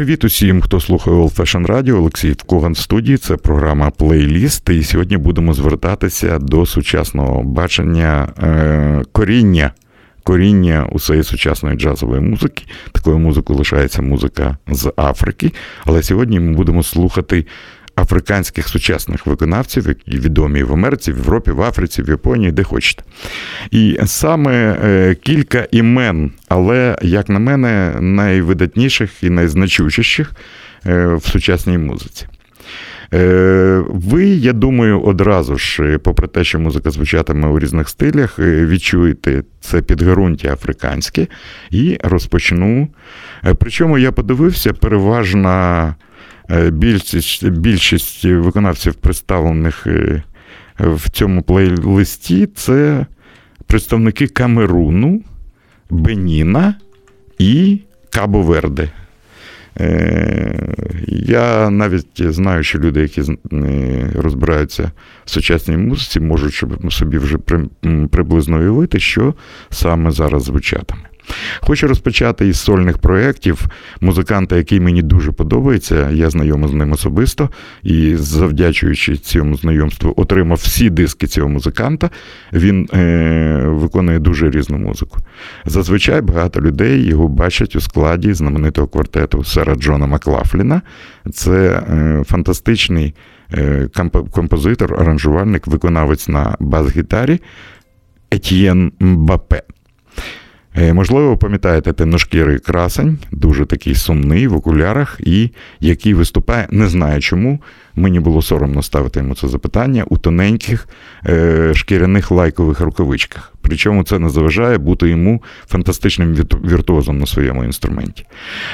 Привіт усім, хто слухає Old Fashion Radio. Олексій Коган в студії. Це програма Плейліст. І сьогодні будемо звертатися до сучасного бачення е, коріння. Коріння усієї сучасної джазової музики. Такою музикою лишається музика з Африки. Але сьогодні ми будемо слухати африканських сучасних виконавців, які відомі в Америці, в Європі, в Африці, в Японії, де хочете. І саме е, кілька імен, але, як на мене, найвидатніших і найзначущіших е, в сучасній музиці. Е, ви, я думаю, одразу ж, попри те, що музика звучатиме у різних стилях, відчуєте це підґрунтя африканське і розпочну. Причому я подивився, переважна більшість, більшість виконавців, представлених в цьому плейлисті, це представники Камеруну, Беніна і Кабо-Верде. Я навіть знаю, що люди, які розбираються в сучасній музиці, можуть собі вже приблизно уявити, що саме зараз звучатиме. Хочу розпочати із сольних проєктів музиканта, який мені дуже подобається. Я знайомий з ним особисто і, завдячуючи цьому знайомству, отримав всі диски цього музиканта. Він е, виконує дуже різну музику. Зазвичай багато людей його бачать у складі знаменитого квартету Сера Джона Маклафліна. Це е, фантастичний е, композитор, аранжувальник, виконавець на бас-гітарі Етьєн Мбапе. Можливо, пам'ятаєте темношкірий красень, дуже такий сумний в окулярах, і який виступає, не знаю чому. Мені було соромно ставити йому це запитання у тоненьких е, шкіряних лайкових рукавичках. Причому це не заважає бути йому фантастичним віртуозом на своєму інструменті.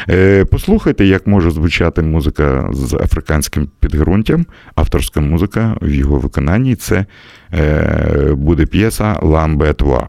Е, Послухайте, як може звучати музика з африканським підґрунтям, авторська музика в його виконанні. Це е, буде п'єса Ламбе Туа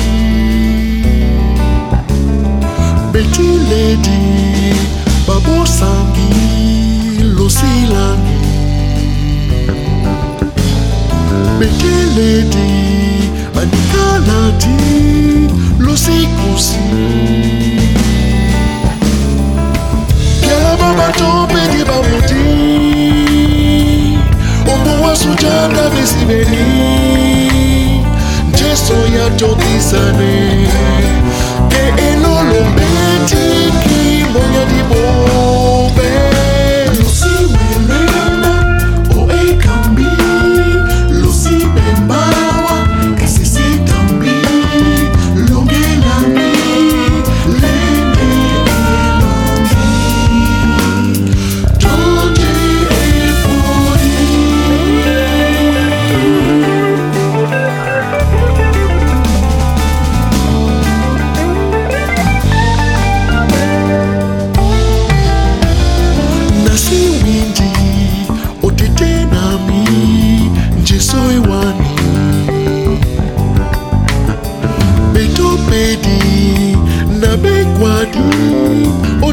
ledi babosangi losilangi bekeledi banikaladi losikusi. Kelaba bato mpedi bamodi obowa sujanda misimeni njeso ya tokisane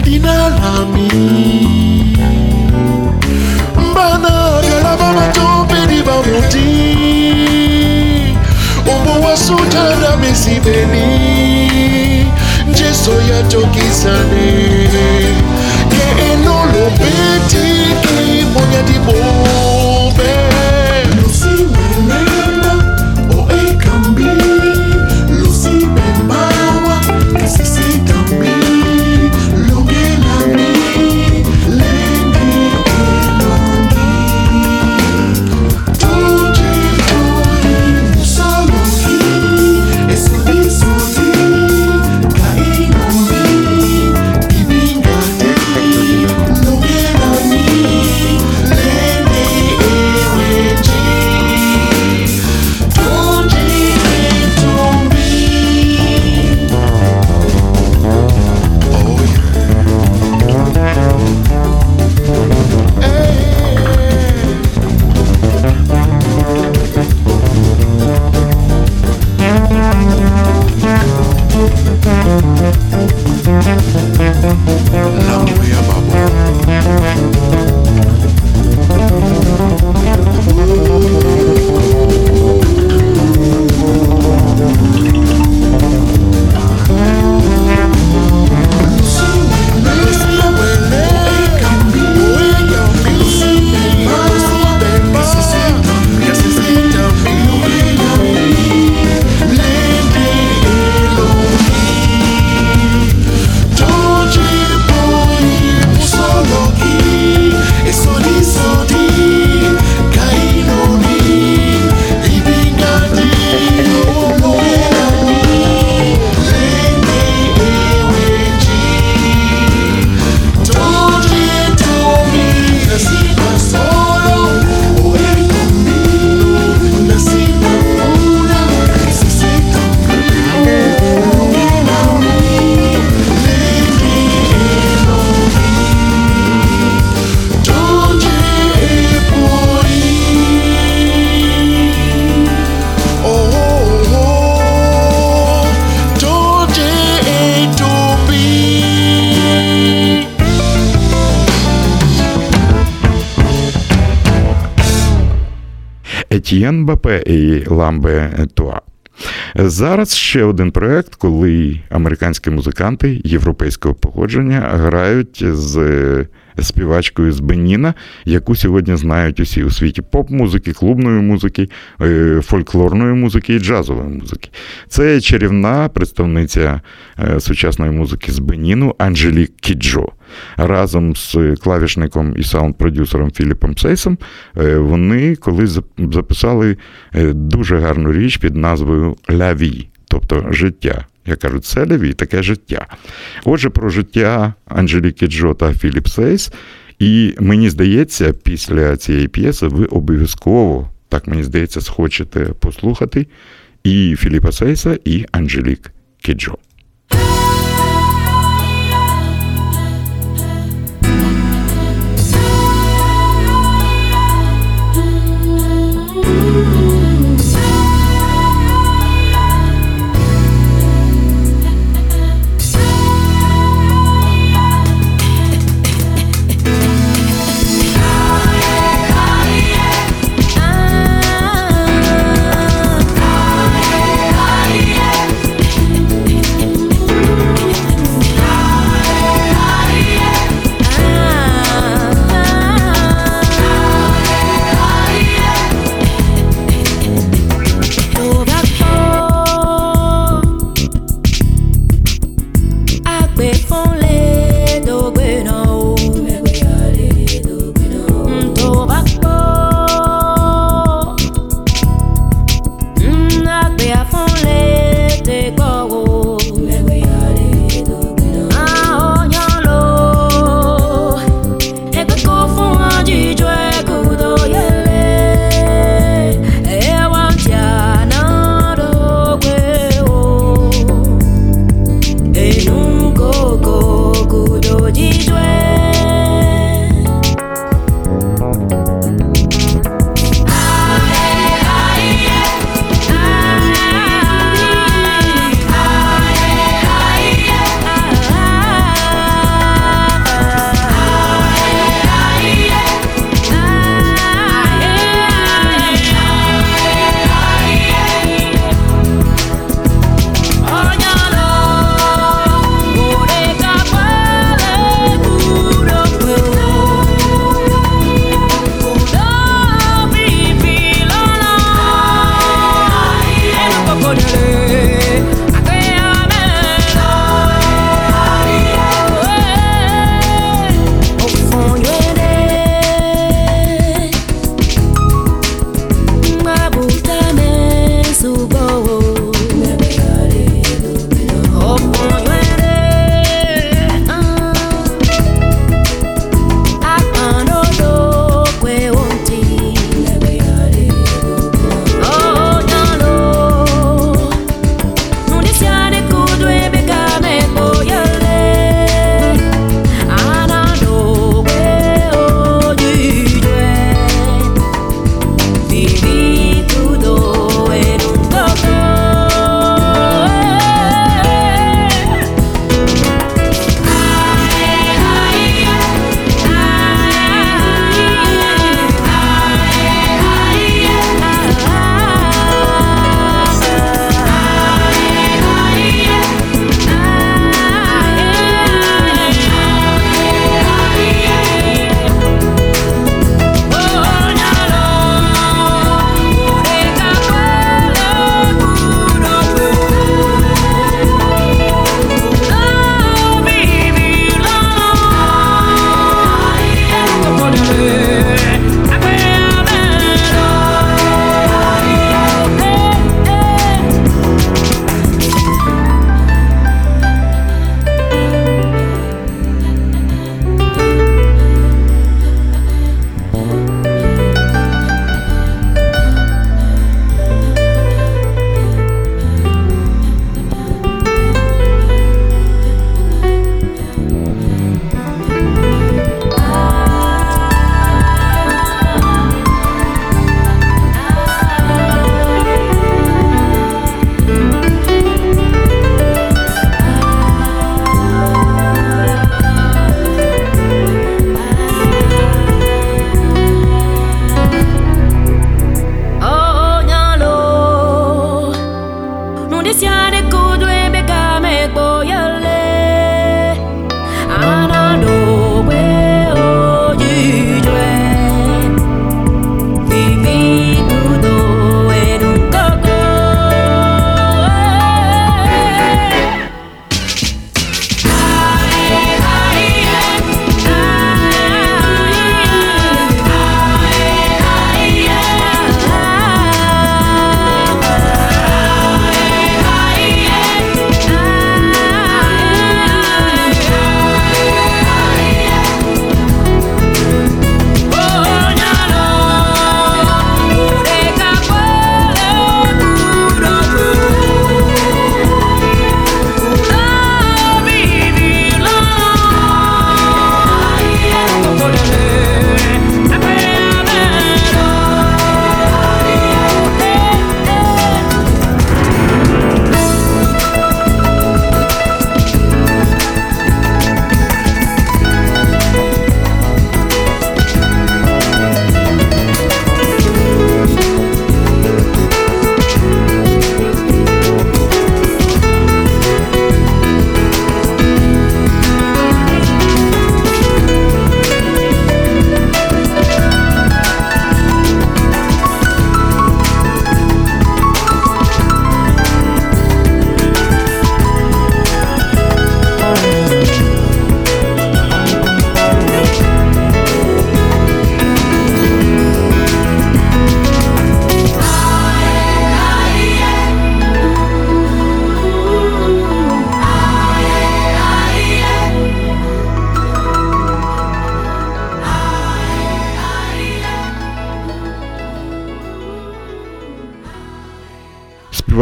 Inhala mi Bana yala mama tope ni bamuti Umbo wa sutara mesibeni Jeso ya tokisane Ke enolo beti ki bonya di bonya Етьєн і Ламбе Туа. Зараз ще один проект, коли американські музиканти європейського походження грають з співачкою з Беніна, яку сьогодні знають усі у світі поп-музики, клубної музики, е, фольклорної музики і джазової музики. Це чарівна представниця е, сучасної музики з Беніну Анжелік Кіджо. Разом з клавішником і саунд-продюсером Філіпом Сейсом е, вони колись записали дуже гарну річ під назвою Ляві, тобто життя. Я кажу, це леві, таке життя. Отже, про життя Анжеліки Джо та Філіп Сейс. І мені здається, після цієї п'єси ви обов'язково, так мені здається, схочете послухати і Філіпа Сейса, і Анжелік Кіджо.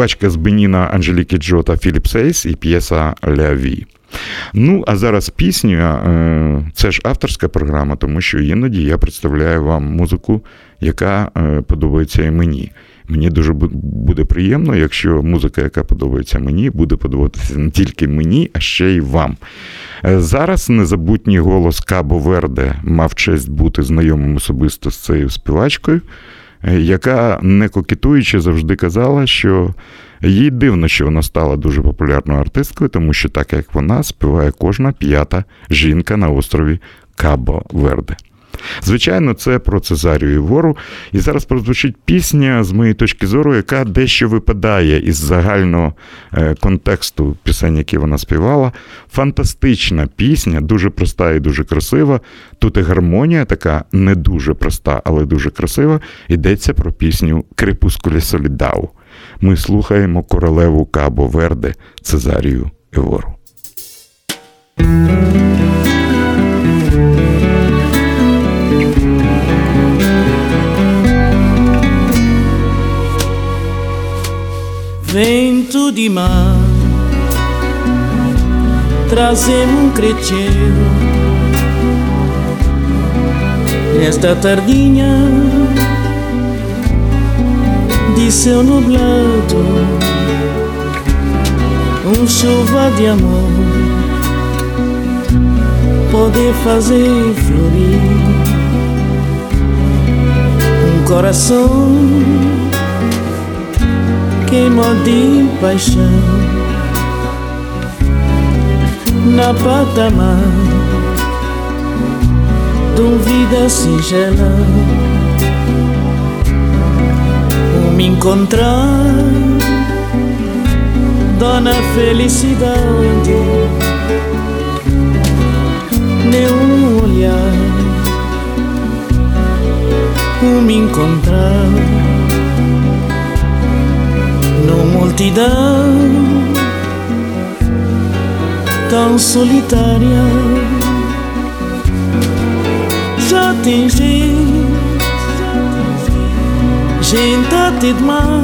Співачка з Беніна Анжеліки Джо та Філіп Сейс і п'єса Ляві. Ну, а зараз пісня е, це ж авторська програма, тому що іноді я представляю вам музику, яка е, подобається і мені. Мені дуже буде приємно, якщо музика, яка подобається мені, буде подобатися не тільки мені, а ще й вам. Е, зараз незабутній голос Кабо Верде мав честь бути знайомим особисто з цією співачкою, яка не кокетуючи завжди казала, що їй дивно, що вона стала дуже популярною артисткою, тому що так як вона співає кожна п'ята жінка на острові Кабо Верде. Звичайно, це про Цезарію і вору. І зараз прозвучить пісня, з моєї точки зору, яка дещо випадає із загального е, контексту пісень, які вона співала. Фантастична пісня, дуже проста і дуже красива. Тут і гармонія така не дуже проста, але дуже красива. Йдеться про пісню Крепускулі Солідау. Ми слухаємо королеву Кабо Верде Цезарію Евору. Vento de mar Trazemos um crecheiro Nesta tardinha De céu nublado Um chuva de amor Poder fazer florir Um coração queima de paixão. Na patamar dúvida singela o me encontrar. Dona felicidade nenhum olhar o me encontrar no multidão tão solitária. Já tem gente, gente até demais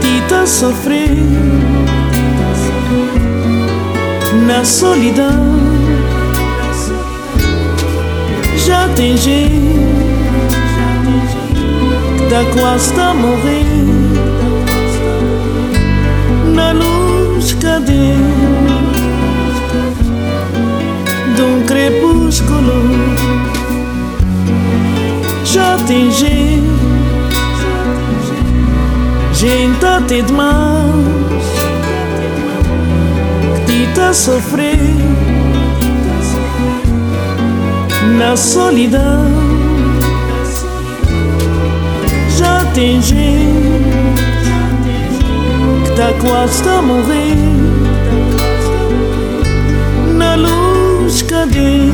que te tá sofrendo na solidão. Já tem gente da quase a morrer na luz cadê de um crepúsculo. Já tem gente gente até demais que te tá sofrer na solidão tem que tá quase a morrer na luz cadê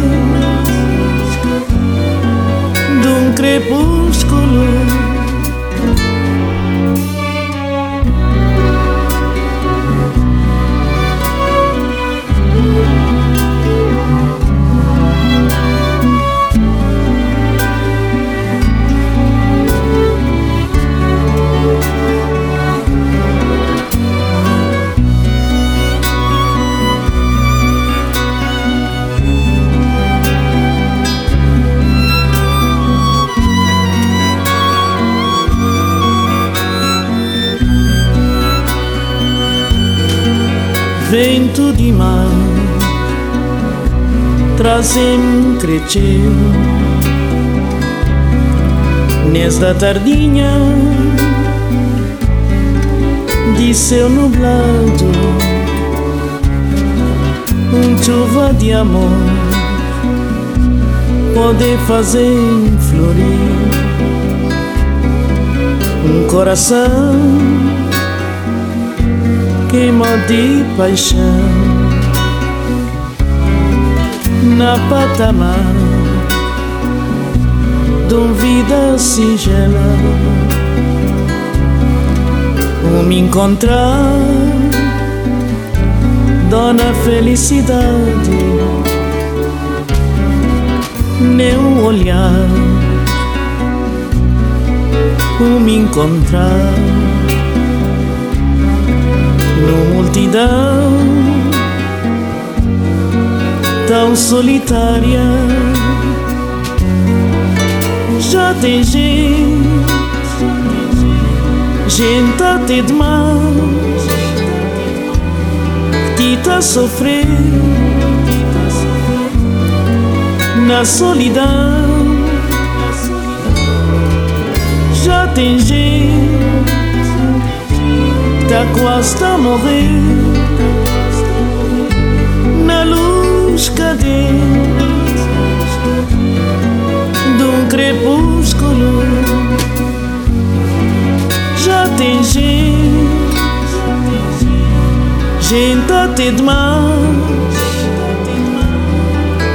de um crepúsculo crescer nesta tardinha de céu nublado um chuva de amor pode fazer florir um coração queima de paixão na patamar uma vida singela. O me encontrar dona felicidade um olhar. O me encontrar no multidão tão solitária. Já tem gente, gente até demais que tá sofrendo na solidão. Já tem gente, tá quase a morrer cadente de um crepúsculo. Já tem gente, demais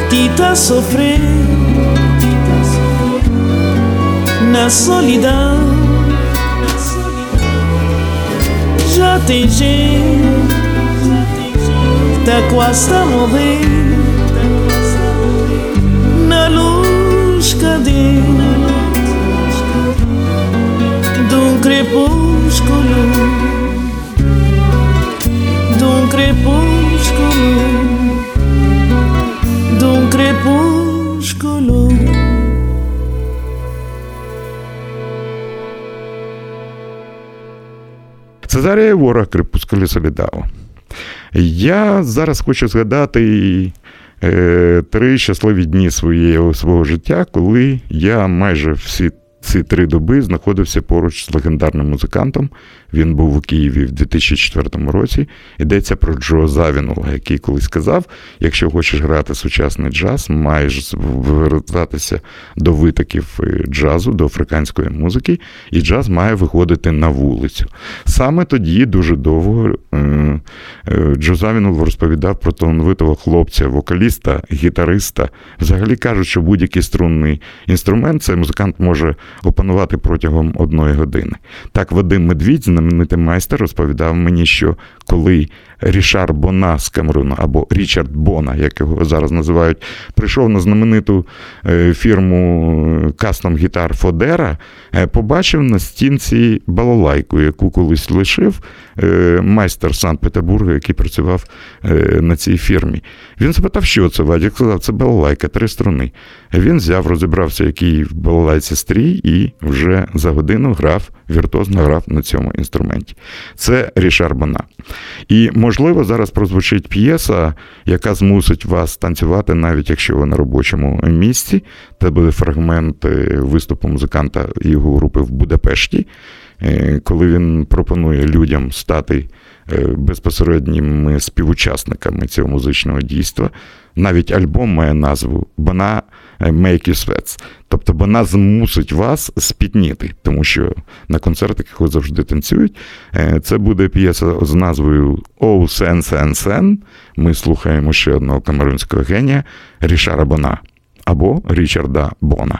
que tá sofrendo na solidão. Já tem gente te cuesta morir Na luz cadina De um crepúsculo De um crepúsculo De um crepúsculo Cezare ora crepuscole să le dau. Я зараз хочу згадати е, три щасливі дні своєї, свого життя, коли я майже всі ці три доби знаходився поруч з легендарним музикантом. Він був у Києві в 2004 році. Йдеться про Джо Завінула, який колись сказав: якщо хочеш грати сучасний джаз, маєш звертатися до витоків е, джазу, до африканської музики, і джаз має виходити на вулицю. Саме тоді дуже довго е, е, Джо Завінул розповідав про талановитого хлопця, вокаліста, гітариста. Взагалі кажуть, що будь-який струнний інструмент цей музикант може опанувати протягом одної години. Так, Вадим Медвідь, знаменитий майстер, розповідав мені, що коли Рішар Бона з Камеруну, або Річард Бона, як його зараз називають, прийшов на знамениту е, фірму кастом гітар Фодера, е, побачив на стінці балалайку, яку колись лишив е, майстер Санкт-Петербурга, який працював на цій фірмі. Він запитав, що це Вадік сказав, це балалайка, три струни. Він взяв, розібрався, який в балалайці стрій, і вже за годину грав, віртуозно грав на цьому інструменті. Це Рішар Бона. І, можливо, зараз прозвучить п'єса, яка змусить вас танцювати, навіть якщо ви на робочому місці. Це буде фрагмент виступу музиканта його групи в Будапешті, е, коли він пропонує людям стати е, безпосередніми співучасниками цього музичного дійства. Навіть альбом має назву Бона Make You Sweats. Тобто вона змусить вас спітніти, тому що на концертах його завжди танцюють. Це буде п'єса з назвою Оу Сен Сен Сен. Ми слухаємо ще одного камерунського генія Рішара Бона або Річарда Бона.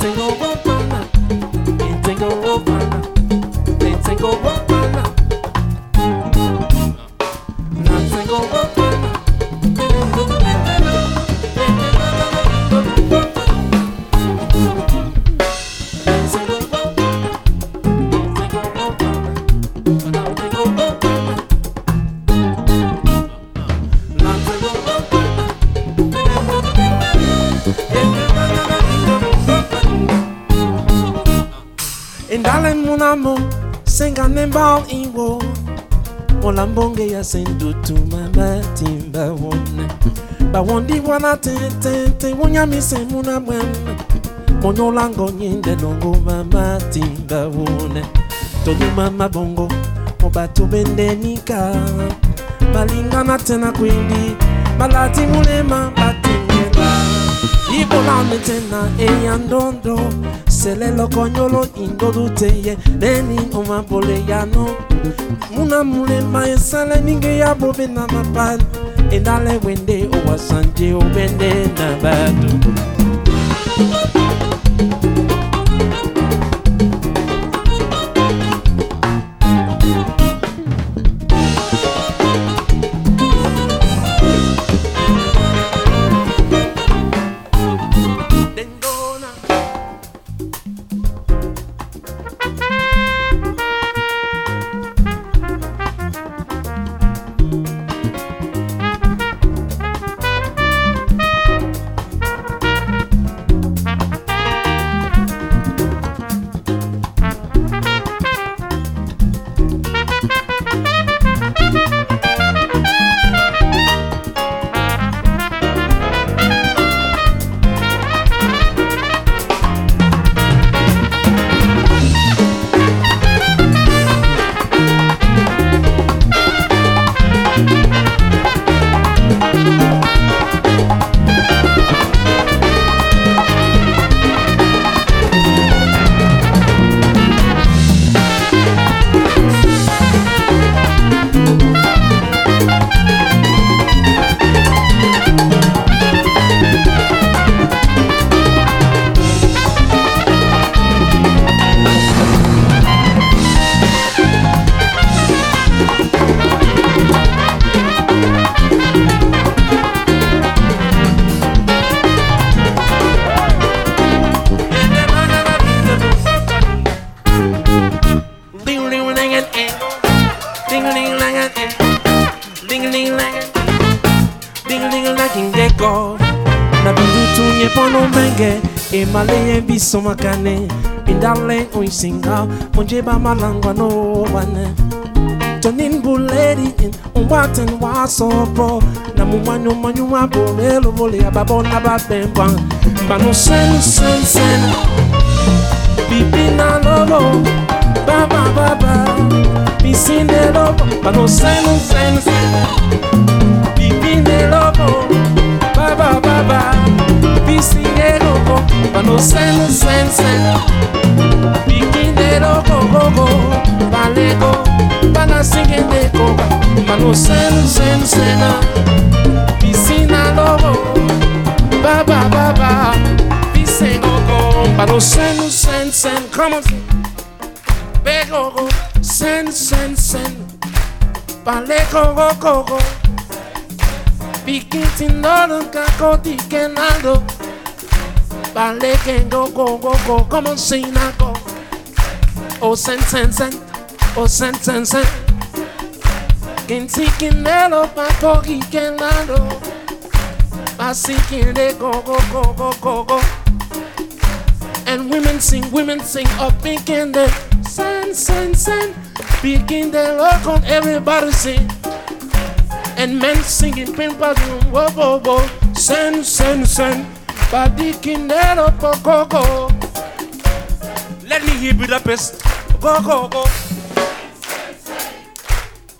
They take over, mama. They take over. Molambo, singa nembal iwo. Molambonge ya sendu tu mama timba wone. Ba wondi wana tente te wonya mise muna mweme Monyolango nyende longo mama timba wone. Todo mama bongo, mobatu bende nika Balingana tena kwindi, malati mulema batimba ibolani tena eya ndondo. Selelo konyolo indodu teye. Leni omapole yano muna mulema esale ninge ya bobe na mapal endale wende owasanje obende na batu isinga munjeba malangwa nowane tonin buleri umwaten wasopo na mumwanyu mwanyu wabo belobole ababona babembwa bano sensensen bibi na lobo baba baba. Bisinde lobo bano sensensen bibi ne lobo. loco, pa sen sen sen. Pikin de loco gogo, pa lego, pa na singen de sen sen sen. Piscina loco, ba ba ba ba, piscina gogo, pa sen sen sen. Come on, pego go, sen sen sen. Pa lego gogo. Piquin sin dolor, cacotiquenando. Bale kengo go go go go. Come on sinago Oh sen sen sen Oh sen sen sen Kinti kinelo papogi kenado Basi kinde go go go go go go. And women sing, women sing up in kinde Sen sen sen Begin the look on everybody sing. And men singing pin padum wo wo wo. Sen sen sen Badikinero Coco. Let me hear Budapest. Go, go, go.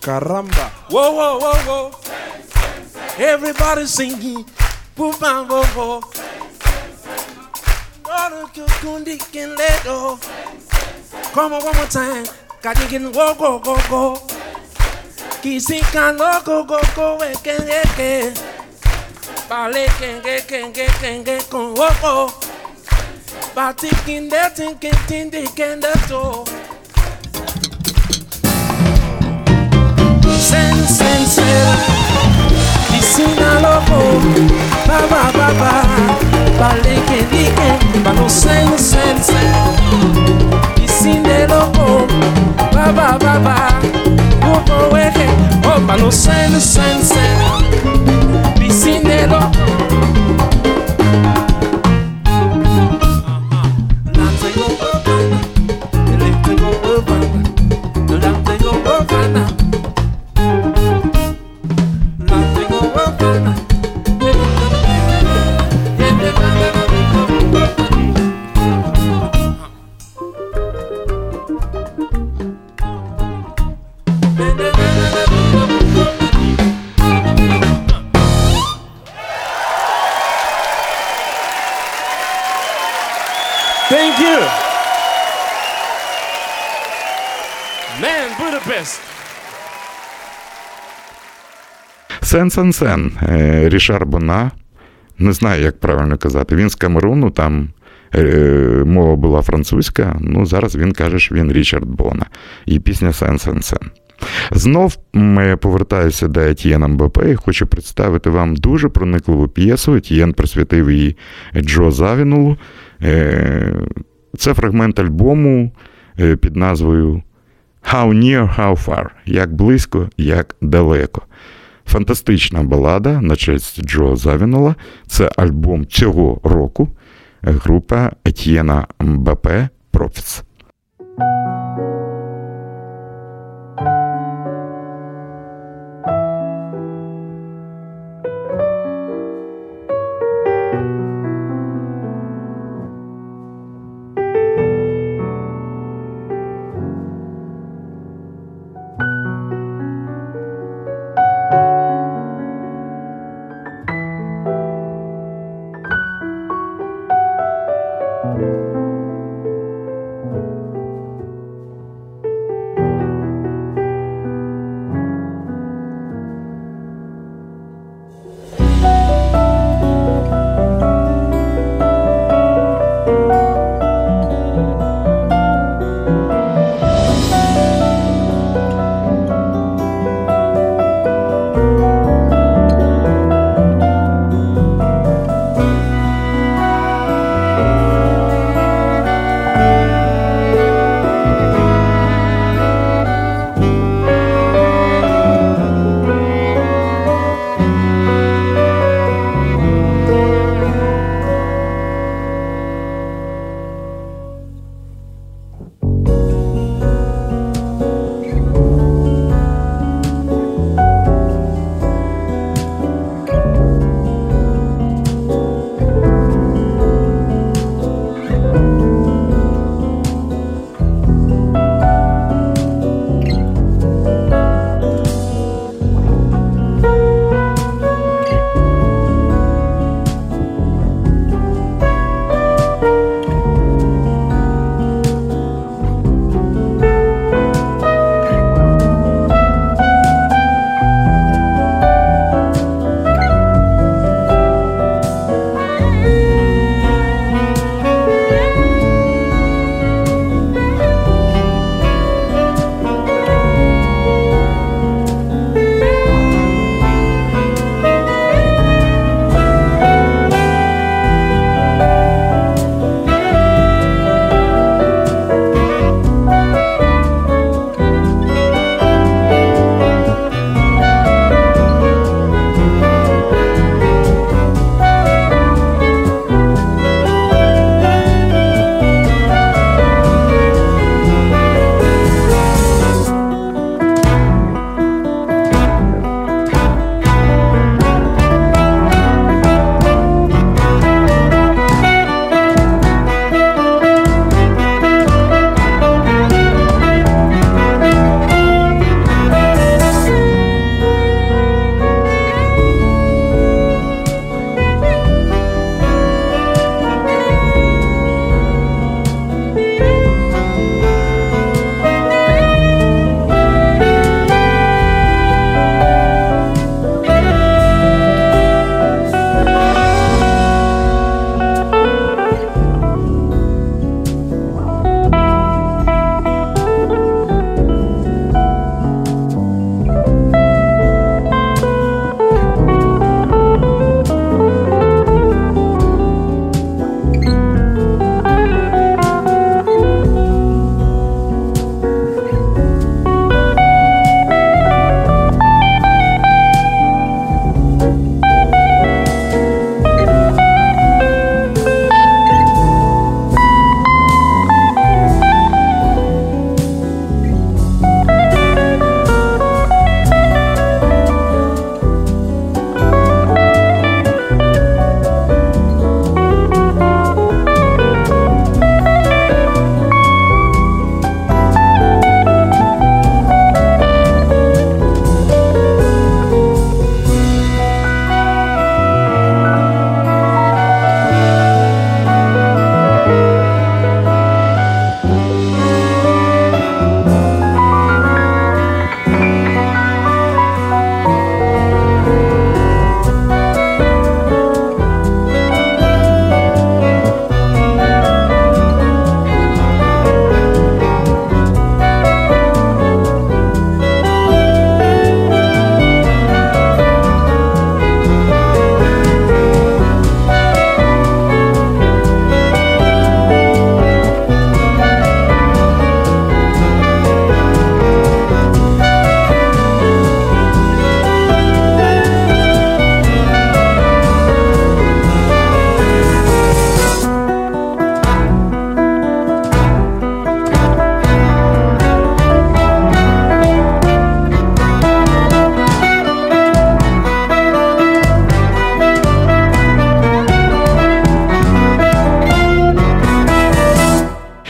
Caramba. Whoa, whoa, whoa, whoa. Everybody singing. Boom, go, go. Come on one more time. Kadikin go go go go. Kissing can go go go go again again. Bale kenge kenge kenge con ojo. Bati kinde tinkin tindi kende to. Sen sen sen. isi na loco. Ba ba ba ba. Bale kendi ba no sen sen sen. isi Piscina loco. Ba ba ba ba. Loco eje. Oh, no sen sen sen. Сен Сен Сен, е, Рішар Бона. Не знаю, як правильно казати. Він з Камеруну, там е, мова була французька. Ну, зараз він каже, що він Річард Бона. І пісня Сен Сен Сен. Знов м, повертаюся до Етьєна Мбапе і хочу представити вам дуже проникливу п'єсу. Етьєн присвятив її Джо Завінулу. Е, Це фрагмент альбому під назвою How Near, How Far. Як близько, як далеко. Фантастична балада на честь Джо Завінола. Це альбом цього року. Група Етьєна Мбапе Профіц.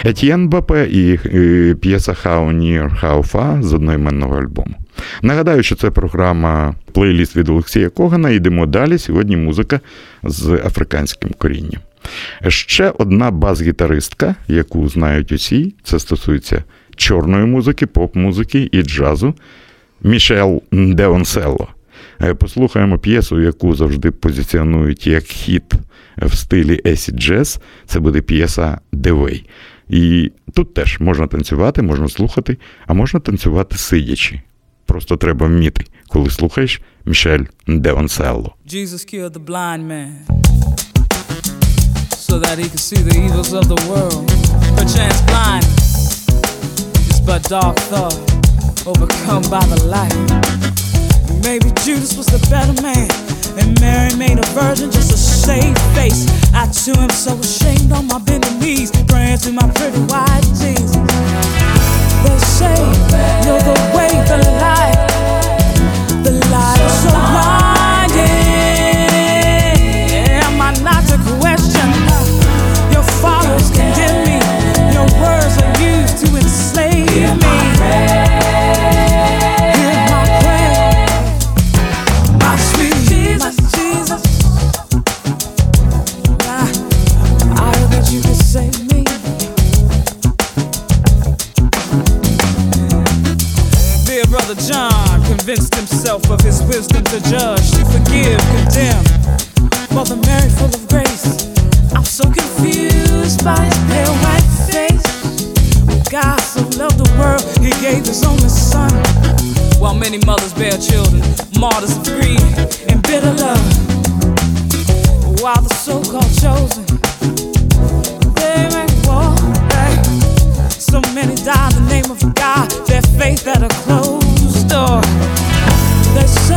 Етьєн Мбапе і п'єса How Near How Far з одноіменного альбому. Нагадаю, що це програма плейліст від Олексія Когана. Йдемо далі. Сьогодні музика з африканським корінням. Ще одна бас-гітаристка, яку знають усі, це стосується чорної музики, поп-музики і джазу. Мішел Ндегеочелло. Е, послухаємо п'єсу, яку завжди позиціонують як хіт в стилі Acid Jazz. Це буде п'єса The Way. І тут теж можна танцювати, можна слухати, а можна танцювати сидячи. Просто треба вміти, коли слухаєш Мішель Ндегеочелло. Jesus killed the blind man so that he could see the evils of the world. Perchance blind is but dark thought overcome by the light. Maybe Judas was the better man, and Mary made a virgin just to save face. I too am so ashamed on my bending knees, praying to my pretty white Jesus. They say you're the way, the light, convinced himself of his wisdom to judge, to forgive, condemn. Mother Mary, full of grace, I'm so confused by his pale white face. God so loved the world, he gave his only son. While many mothers bear children, martyrs of greed and bitter love. While the so-called chosen, they make. Hey. So many die in the name of God, their faith at a closed door the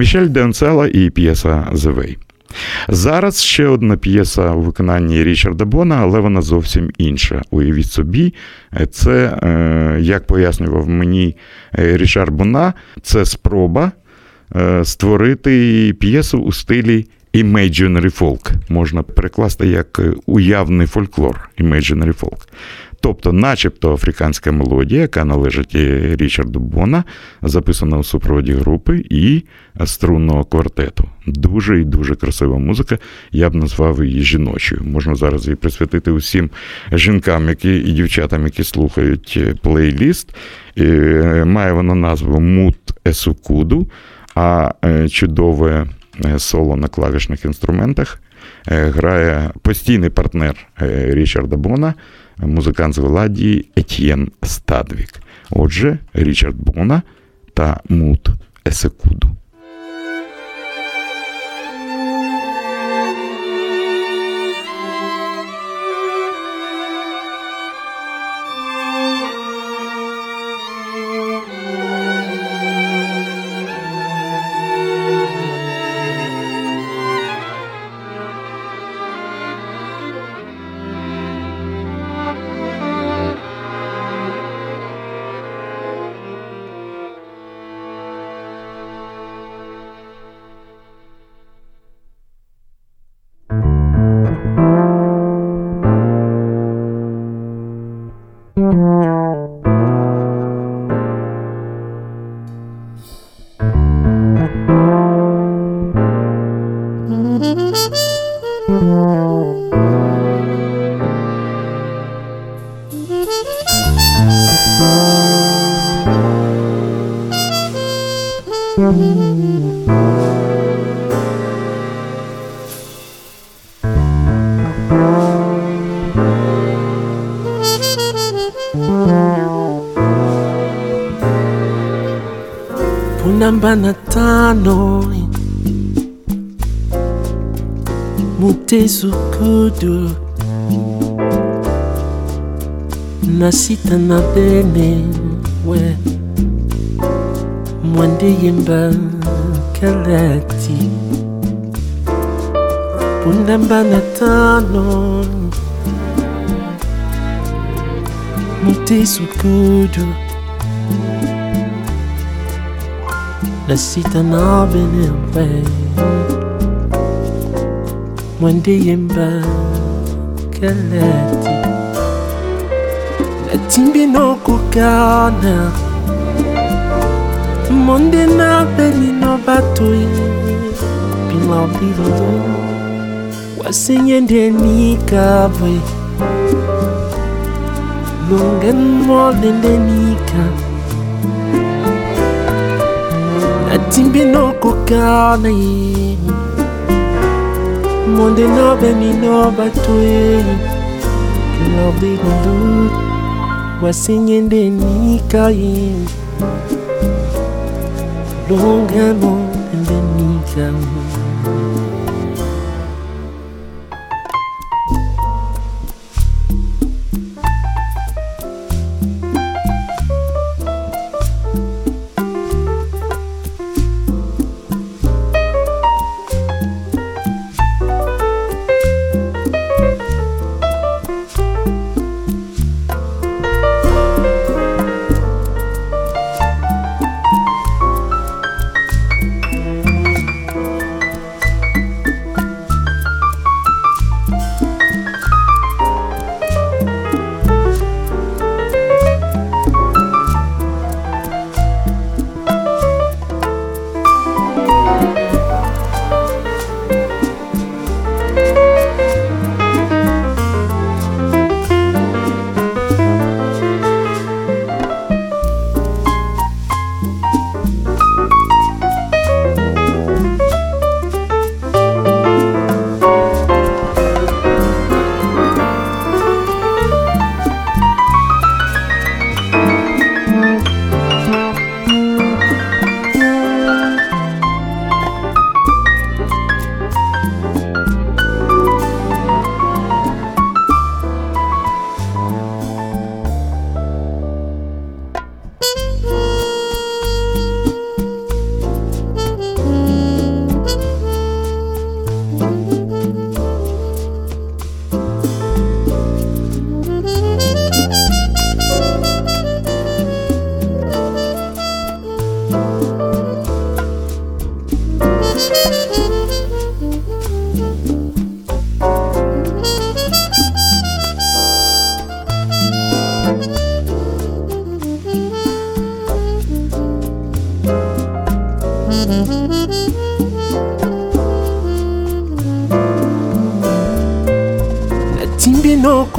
Мішель Денцела і п'єса «The Way». Зараз ще одна п'єса у виконанні Річарда Бона, але вона зовсім інша. Уявіть собі, це, е, як пояснював мені е, Річард Бона, це спроба е, створити п'єсу у стилі imaginary folk. Можна перекласти як уявний фольклор, imaginary folk. Тобто, начебто африканська мелодія, яка належить Річарду Бона, записана у супроводі групи і струнного квартету. Дуже і дуже красива музика. Я б назвав її жіночою. Можна зараз її присвятити усім жінкам, які і дівчатам, які слухають плейліст. Має вона назву Мут Есукуду, а чудове соло на клавішних інструментах грає постійний партнер Річарда Бона музикант з Голландії Етьєн Стадвік. Отже, Річард Бона та Мут Есекуду. nothing I've been in with Mwandiyimba kalati Bundamba natano Mutisu kudu Nasita nabinembe Mwandiyimba kalati natimbi nokokana. Monde na benino bato bima bilolo wasenye ndenikabwe longen mole ndenika natimbi nokokana ye. Monde na benino bato bima bilolo wasinyende nikaye longamo ende nikawe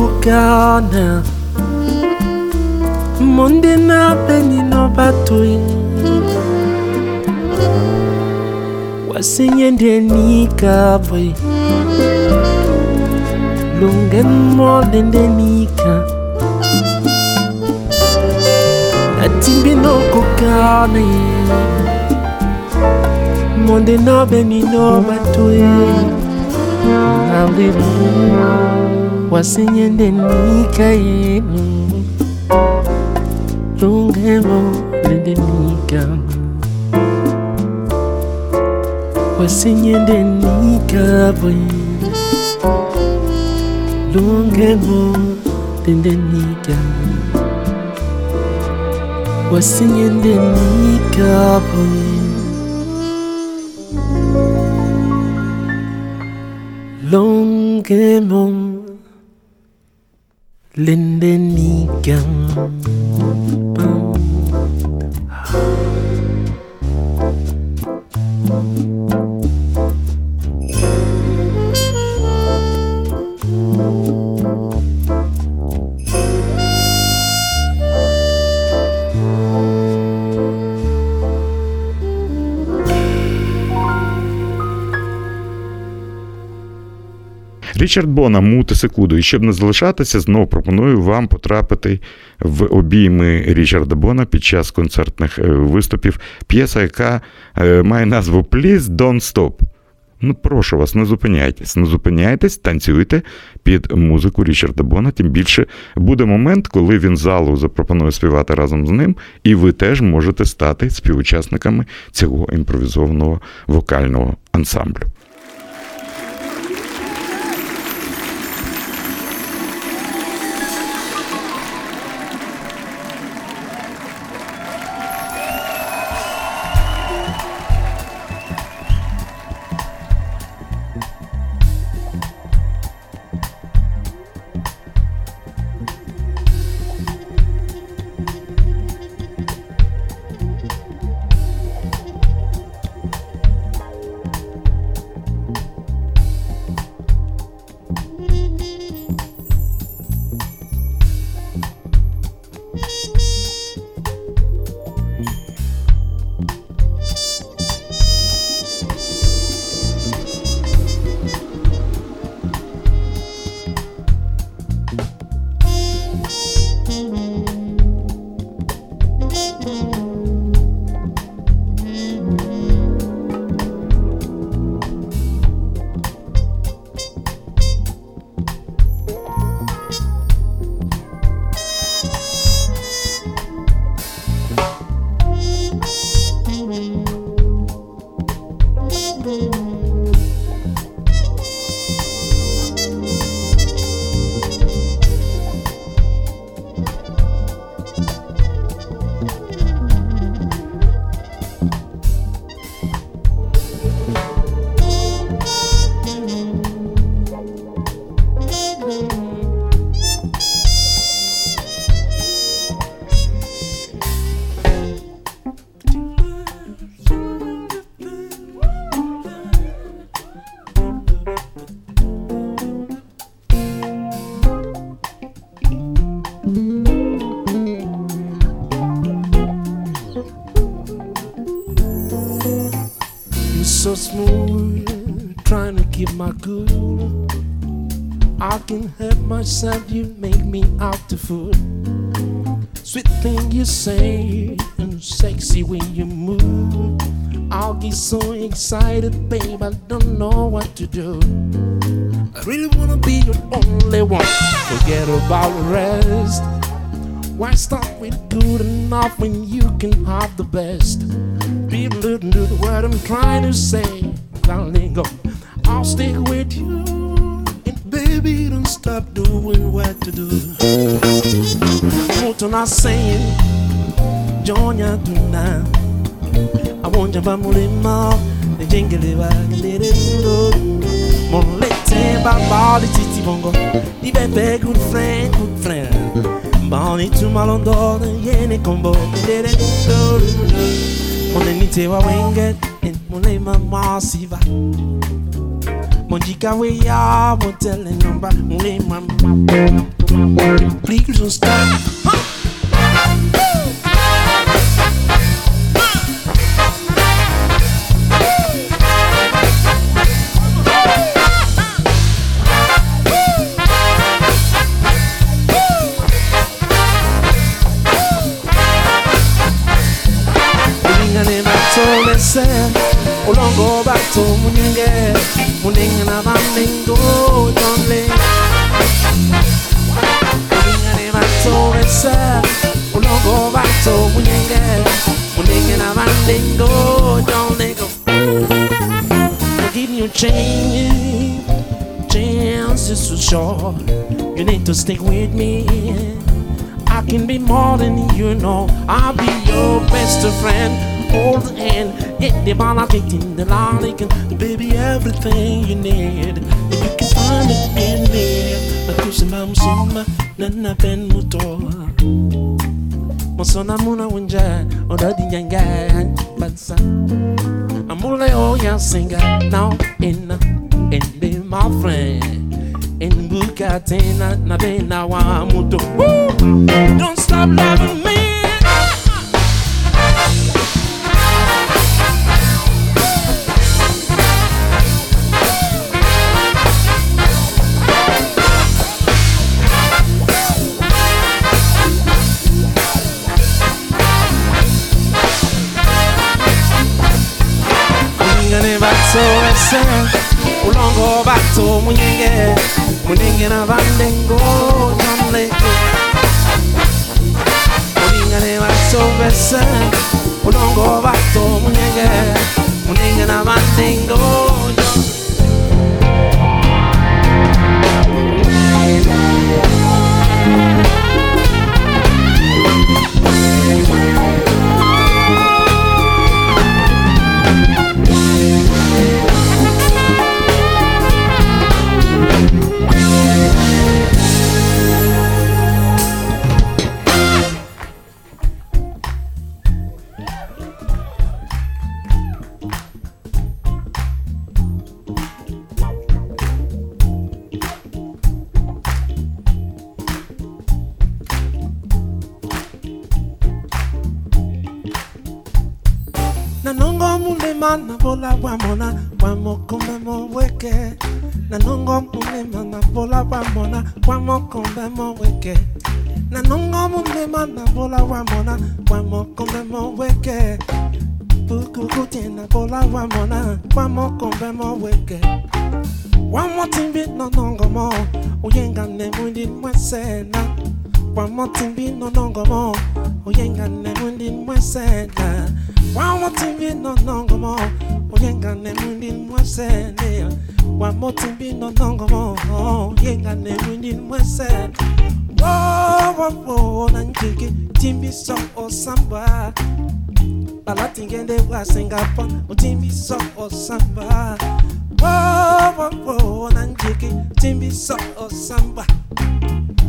kokokana monde na penino batoi. Wasenye ndenikabwe lungenmole ndenika natimbino kokane. Monde na benino batoi. Hallelujah. wasinyende nikayenu lungevo lindenika wasinyende nikabwe lungevo lindenika wasinyende nikabwe Long game on. Linden Egan. Річард Бона, мути секунду. І щоб не залишатися, знову пропоную вам потрапити в обійми Річарда Бона під час концертних е, виступів. П'єса, яка е, має назву Please Don't Stop. Ну, прошу вас, не зупиняйтесь, не зупиняйтесь, танцюйте під музику Річарда Бона. Тим більше буде момент, коли він залу запропонує співати разом з ним, і ви теж можете стати співучасниками цього імпровізованого вокального ансамблю. I'll get so excited, babe, I don't know what to do. I really wanna be your only one. Forget about the rest. Why start with good enough when you can have the best? People listen to the word I'm trying to say. Darling. I'll stick with you. And baby, don't stop doing what to do. What am I saying? Want you bamulima onjamba mulema njengele bagelelelo monlete baba de titi bongo di bebe good friend good friend mbani tumalondone yene kombo gelelelo monenite wa wenget en mulema masiva Mondika we ya motel number mulema Please don't stop. Huh? Lese Ulongo bato munyenge Muninga na bandingo donle Ulingane bato lese Ulongo bato munyenge Muninga na bandingo donle Give you a chance Chance is so short You need to stick with me. I can be more than you know. I'll be your best friend. Hold the hand, get the ball, in the lolly, and baby, everything you need. You can find it in me. But you see, Mama Sima, Nana Ben Muto. Mosona Muna Winja, or the Yanga, Bansa. Amule, oh, yeah, singer, now in, and be my friend. In Bugatti, na na be na wa muto. Don't stop loving me.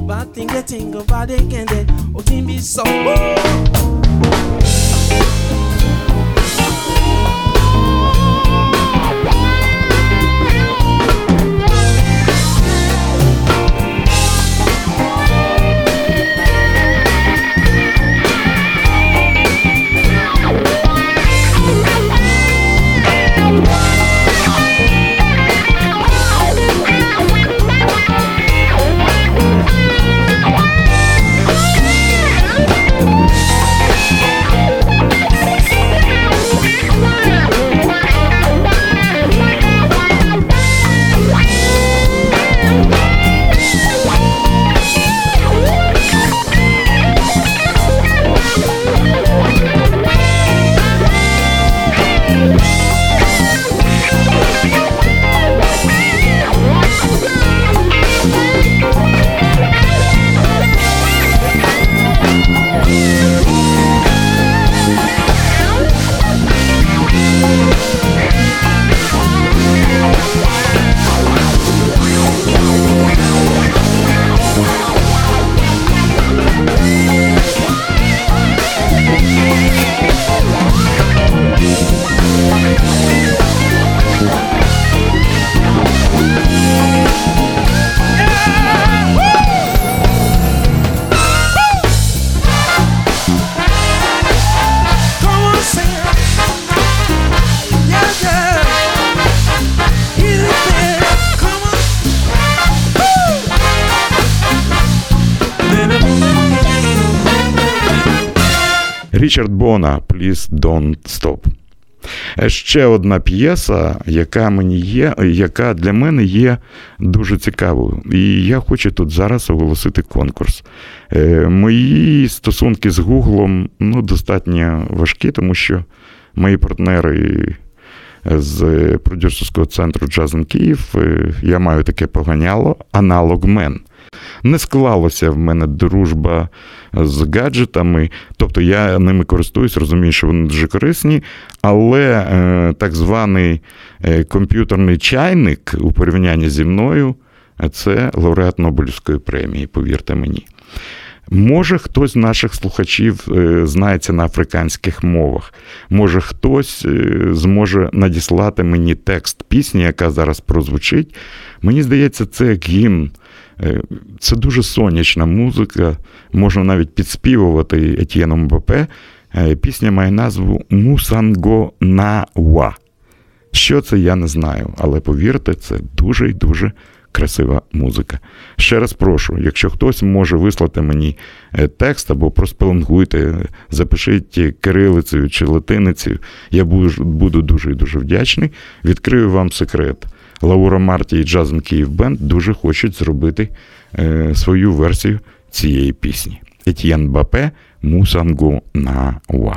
Bad think they think of bad again, they, oh, give me so. Oh. Річард Бона Please Don't Stop. Е, Ще одна п'єса, яка мені є, яка для мене є дуже цікавою. І я хочу тут зараз оголосити конкурс. Е, Мої стосунки з Гуглом ну, достатньо важкі, тому що мої партнери з продюсерського центру Джазен Київ, е, я маю таке поганяло, аналогмен. Не склалася в мене дружба з гаджетами, тобто я ними користуюсь, розумію, що вони дуже корисні, але е, так званий е, комп'ютерний чайник у порівнянні зі мною це лауреат Нобелівської премії, повірте мені. Може, хтось з наших слухачів е, знається на африканських мовах. Може, хтось е, зможе надіслати мені текст пісні, яка зараз прозвучить. Мені здається, це гімн. Е, Це дуже сонячна музика, можна навіть підспівувати Етьєном Бапе. Е, Пісня має назву Мусанго Науа. Що це, я не знаю, але повірте, це дуже і дуже красива музика. Ще раз прошу, якщо хтось може вислати мені е, текст або проспеленгуйте, запишіть кирилицею чи латиницею, я буду дуже і дуже вдячний. Відкрию вам секрет. Лаура Марті і Jazz in Kiev Band дуже хочуть зробити е, свою версію цієї пісні. Етьєн Мбапе Musango Na Wa.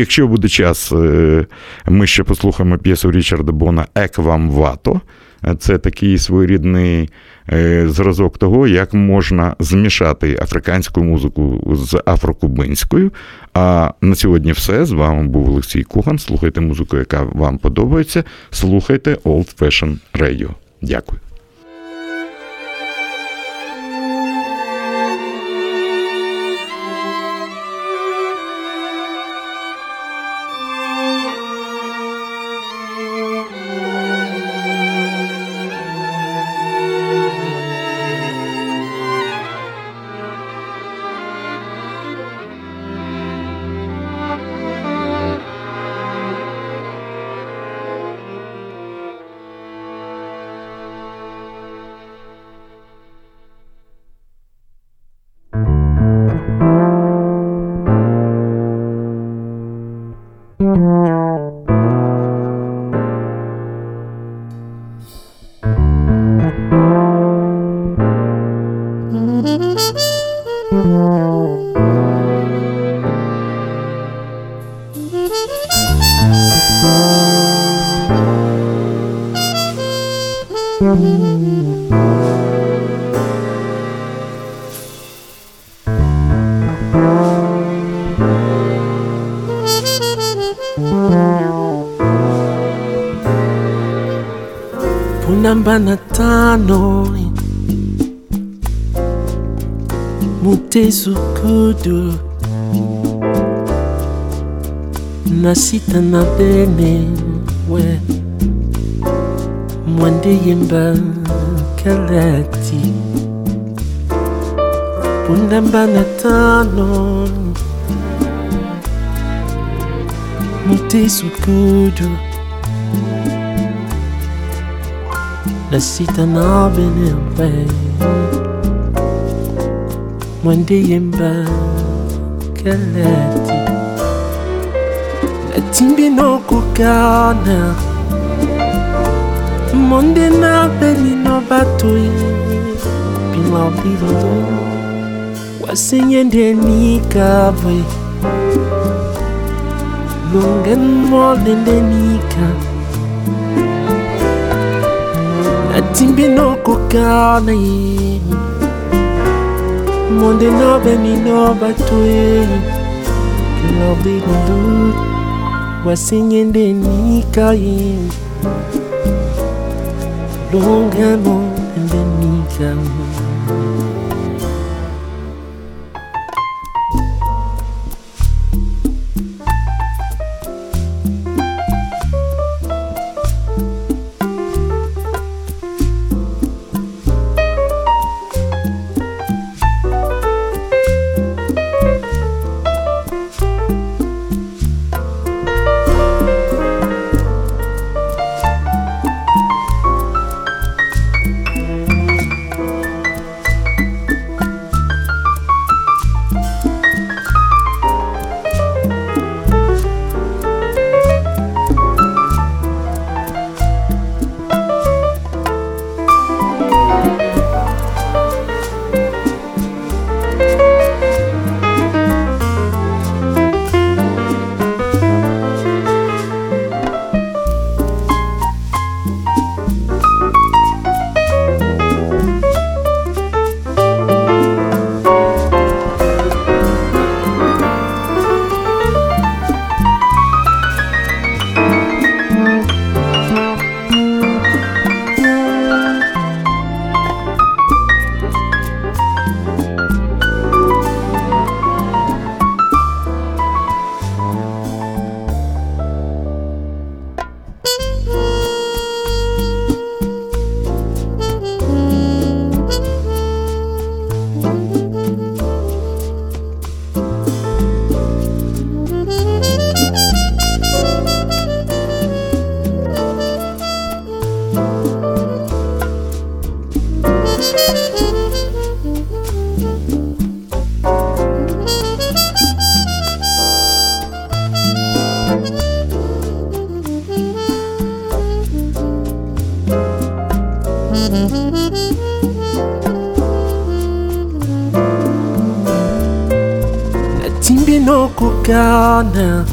якщо буде час, е, ми ще послухаємо п'єсу Річарда Бона Ек вам вато. Це такий своєрідний е, зразок того, як можна змішати африканську музику з афрокубинською. А на сьогодні все. З вами був Олексій Куган. Слухайте музику, яка вам подобається. Слухайте Old Fashion Radio. Дякую. tezukodo nasita na bene we mwande yemba kalati pundamba na tano. Mutezukodo nasita na bene we mwandiyemba kalati atimbi nokukana monde na belino batoi bilabilolo wasenyendenikabwe longen molendenika atimbi nokukana monde nobemino bato e lordi bandu wasinyende nikai longa mo endemika pardon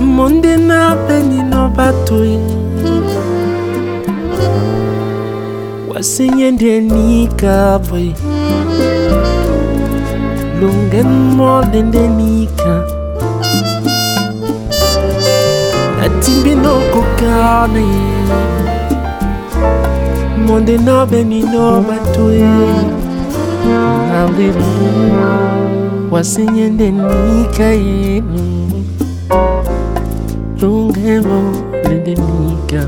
monde na penino batoi wasenyendenika bwe lungemolendenika atimbinokokane monde na benino batoi Hallelujah. wasinyende nikainu lungelo lindenika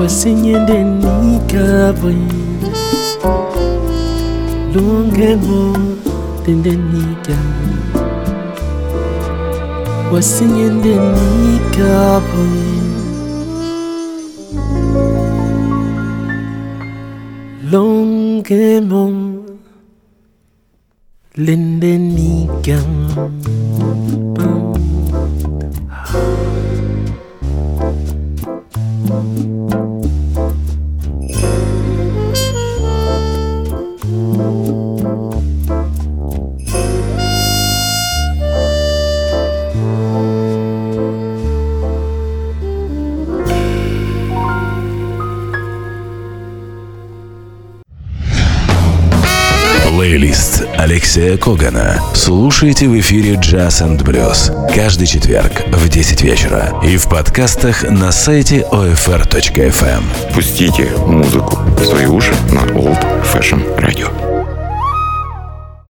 wasinyende nikabwe lungelo lindenika wasinyende nikabwe Long game on. Linden Egan. Когана. Слушайте в эфире Jazz and Blues каждый четверг в 10 вечера и в подкастах на сайте OFR.FM. Пустите музыку в свои уши на Old Fashion